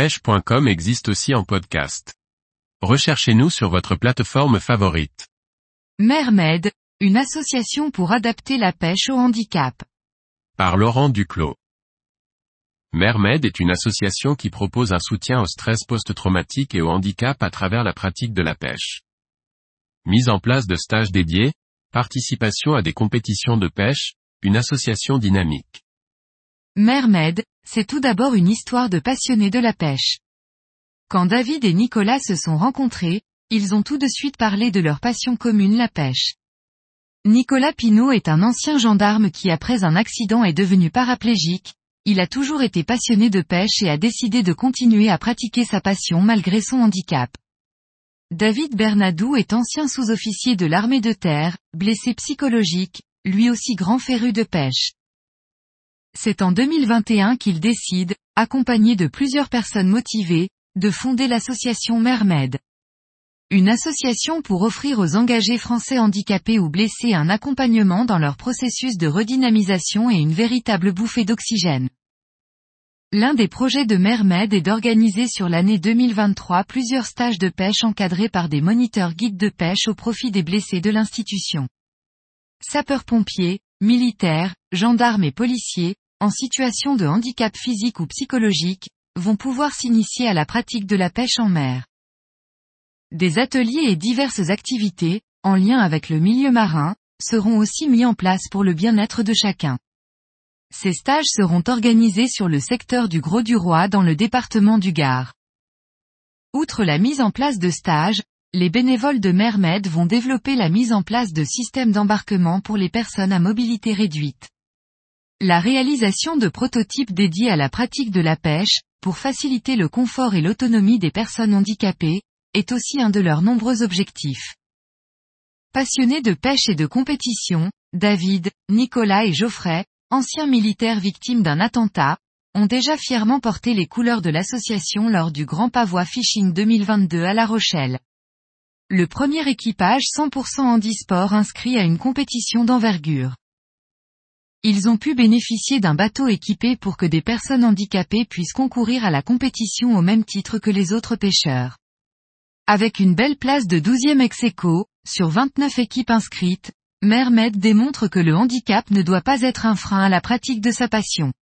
pêche.com existe aussi en podcast. Recherchez-nous sur votre plateforme favorite. Mermed, une association pour adapter la pêche au handicap. Par Laurent Duclos. Mermed est une association qui propose un soutien au stress post-traumatique et au handicap à travers la pratique de la pêche. Mise en place de stages dédiés, participation à des compétitions de pêche, une association dynamique. Mermed, c'est tout d'abord une histoire de passionnés de la pêche. Quand David et Nicolas se sont rencontrés, ils ont tout de suite parlé de leur passion commune la pêche. Nicolas Pinault est un ancien gendarme qui après un accident est devenu paraplégique, il a toujours été passionné de pêche et a décidé de continuer à pratiquer sa passion malgré son handicap. David Bernadou est ancien sous-officier de l'armée de terre, blessé psychologique, lui aussi grand féru de pêche. C'est en 2021 qu'il décide, accompagné de plusieurs personnes motivées, de fonder l'association Mermed. Une association pour offrir aux engagés français handicapés ou blessés un accompagnement dans leur processus de redynamisation et une véritable bouffée d'oxygène. L'un des projets de Mermed est d'organiser sur l'année 2023 plusieurs stages de pêche encadrés par des moniteurs guides de pêche au profit des blessés de l'institution. Sapeurs-pompiers, militaires, gendarmes et policiers, en situation de handicap physique ou psychologique, vont pouvoir s'initier à la pratique de la pêche en mer. Des ateliers et diverses activités, en lien avec le milieu marin, seront aussi mis en place pour le bien-être de chacun. Ces stages seront organisés sur le secteur du Gros du Roi dans le département du Gard. Outre la mise en place de stages, les bénévoles de Mermed vont développer la mise en place de systèmes d'embarquement pour les personnes à mobilité réduite. La réalisation de prototypes dédiés à la pratique de la pêche, pour faciliter le confort et l'autonomie des personnes handicapées, est aussi un de leurs nombreux objectifs. Passionnés de pêche et de compétition, David, Nicolas et Geoffrey, anciens militaires victimes d'un attentat, ont déjà fièrement porté les couleurs de l'association lors du Grand Pavois Fishing 2022 à La Rochelle le premier équipage 100% handisport inscrit à une compétition d'envergure. Ils ont pu bénéficier d'un bateau équipé pour que des personnes handicapées puissent concourir à la compétition au même titre que les autres pêcheurs. Avec une belle place de 12e ex -aequo, sur 29 équipes inscrites, Mermed démontre que le handicap ne doit pas être un frein à la pratique de sa passion.